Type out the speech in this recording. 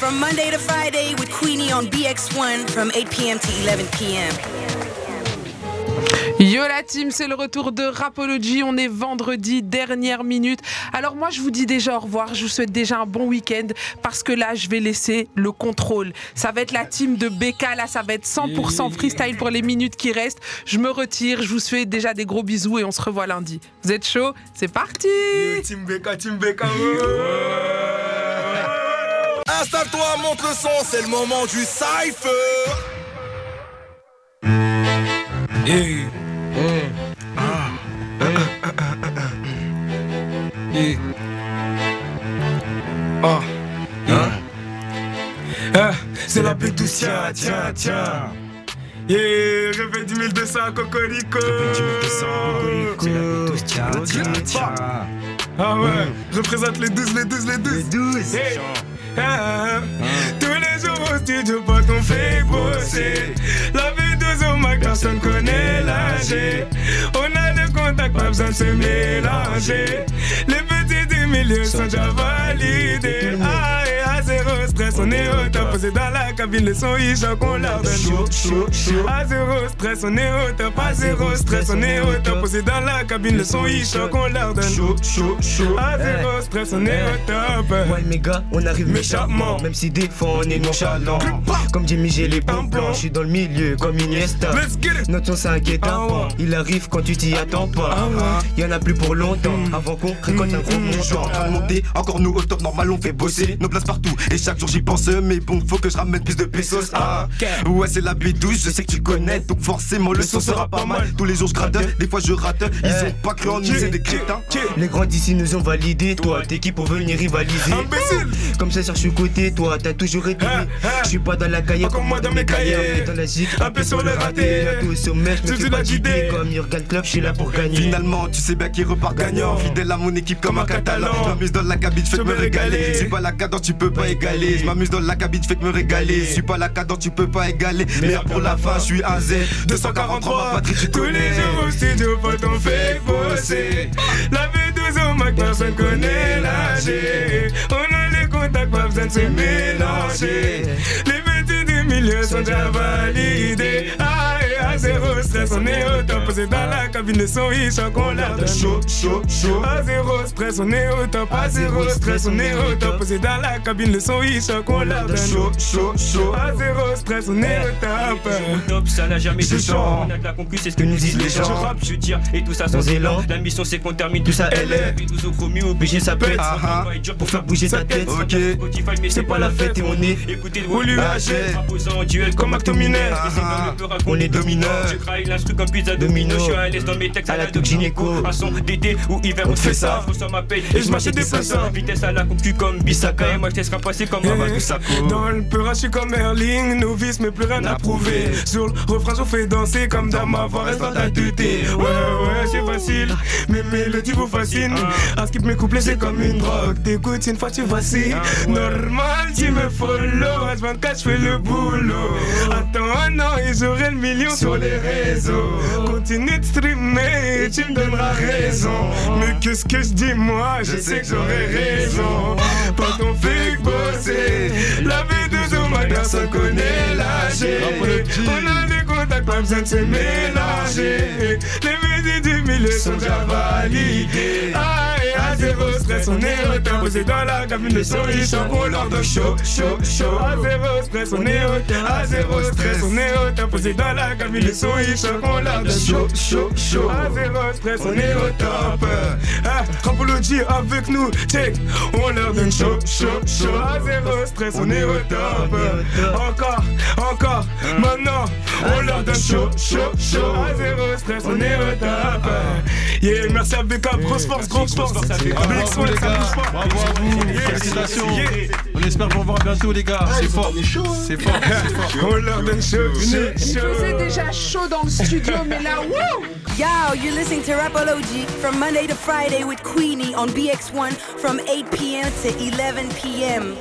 from Monday to Friday with Queenie on BX1 from 8 p.m. to 11 p.m. Yo la team, c'est le retour de Rapology. On est vendredi, dernière minute. Alors moi, je vous dis déjà au revoir. Je vous souhaite déjà un bon week-end parce que là, je vais laisser le contrôle. Ça va être la team de Becca. Là, ça va être 100% freestyle pour les minutes qui restent. Je me retire. Je vous souhaite déjà des gros bisous et on se revoit lundi. Vous êtes chaud? C'est parti Team Becca, Team Becca. Installe-toi, monte le son, c'est le moment du cypher. Yeah. Ah. Yeah. Ah. Hein? Ah, c'est la bête tiens, tiens, tiens. Yeah, répète 10 200 cocorico. tiens, tiens, tiens. Ah ouais, je représente les 12, les 12, les 12. Les 12. Hey. Ah, Tous les jours au studio, pote, on fait bosser. La vie de Mac, personne connaît l'âge. On a le contact, pas besoin de se mélanger. Les petits du milieu sont déjà validés. On est au top. Posé dans la cabine, le son, il choque, on leur donne chaud, chaud, chaud. À zéro stress, on est au top. À zéro stress, on est au top. Posé dans la cabine, le son, il choque, on leur donne chaud, chaud, chaud. À zéro stress, on est au top. Ouais, mes gars, on arrive méchamment. Même si des fois on est nonchalant. Comme Jimmy, j'ai les bons plans. Je suis dans le milieu comme Iniesta. Notre son, un guet-apens. Il arrive quand tu t'y attends pas. Y en a plus pour longtemps. Avant qu'on récolte un gros en montant. train de monter, encore nous au top, normal on fait bosser nos places partout et chaque jour j'y pense mais bon faut que je ramène plus de pesos ah ouais c'est la B12 je sais que tu connais donc forcément le son sera pas mal tous les jours je gratte des fois je rate ils ont pas cru en nous c'est des crétins Les grands d'ici nous ont validé. Toi, t'es qui pour venir rivaliser? Imbécile. Comme ça, cherche côté. Toi, t'as toujours été. Je suis pas dans la cahier Encore moi dans mes cahiers. Dans la gigue. Un peu sur le raté. Tout au sommet, je C'est pas d'idée. Comme Jurgen Klopp, je suis là pour gagner. Finalement, tu sais bien qui repart gagnant. Fidèle à mon équipe comme un catalan. Je m'amuse dans la cabine, je me régaler. Je suis pas la cadence, tu peux pas égaler. M'amuse dans la cabine, fais que me régaler. Je suis pas la cadence, tu peux pas égaler. Meilleur pour la fin, je suis un Z. 243, ma patrie, tu Tous les jours au studio, pote, on fait bosser. La vie de au Mac, personne connaît l'âge. On a les contacts, pas besoin de se mélanger. Les petits du milieu sont déjà validés. Ah, stress, on est au top. Posé dans la cabine, son, il choque, on leur donne chaud, chaud, chaud. À zéro stress, on est au top. À zéro stress, on est au top. Posé dans la cabine, le son, il choque, on leur donne chaud, chaud, chaud. À zéro stress, on est au top. Au top, ça n'a jamais C'est de chance. On a de la concu, c'est ce que nous disent les gens. Je rappe, je tire, et tout ça sans élan. La mission, c'est qu'on termine tout ça, elle est. 12 au promu, obligé, ça pète. Ah, ah. Pour faire bouger ta tête. Ok. C'est pas la fête et on est. Écoutez le volume. Imposant en duel comme. Ah, c'est ah. le peur On est domineur. L'instru comme pizza Domino. Je suis à l'aise dans mes textes À la touche gynéco. À son d'été ou hiver, on te fait ça. Je reçois ma paye et je m'achète des plaçants. Vitesse à la concu comme Bissaka. Et moi, je te serai passé comme Mamadou Sakho. Dans le peur, je suis comme Erling, novice, mais plus rien à prouver. Sur le refrain, je fais danser comme dans ma voix, reste dans ta tuté. Ouais, ouais, c'est facile, mes mélodies vous fascinent. À skip mes couplets, c'est comme une drogue. T'écoutes une fois, tu vacilles. Normal, tu me follow. H24, je fais le boulot. Attends un an et j'aurai le million sur les réseaux. Continue de streamer, tu me donneras raison. Mais qu'est-ce que je dis, moi, je sais que j'aurai raison. Pas ton fait que bosser. La vie de Zoma, personne connaît l'âge. On a des contacts, pas besoin de se mélanger. Les musiques du milieu sont déjà validées. Ah, zéro stress, on est top. Posé dans la cabine, il chante, on leur donne chaud, chaud, chaud. À zéro stress, on est top. À zéro stress, on est top. Posé dans la cabine, il chante, on leur donne chaud, chaud, chaud. À zéro stress, on est au top. Ah, Rapology avec nous, check. On leur donne chaud, chaud, chaud. À zéro stress, on est au top. Encore, encore, maintenant, on leur donne chaud, chaud, chaud. À zéro stress, on est au top. Yeah, merci à BK, grosse force, grosse force. Bravo les gars, bravo à vous, félicitations. On espère vous revoir bientôt les gars, c'est fort, c'est fort, c'est fort. On leur donne chaud, chaud, Il faisait chaud. déjà chaud dans le studio, mais là, wouh Yo, you're listening to Rapology from Monday to Friday with Queenie on BX1 from 8 p.m. to 11 p.m.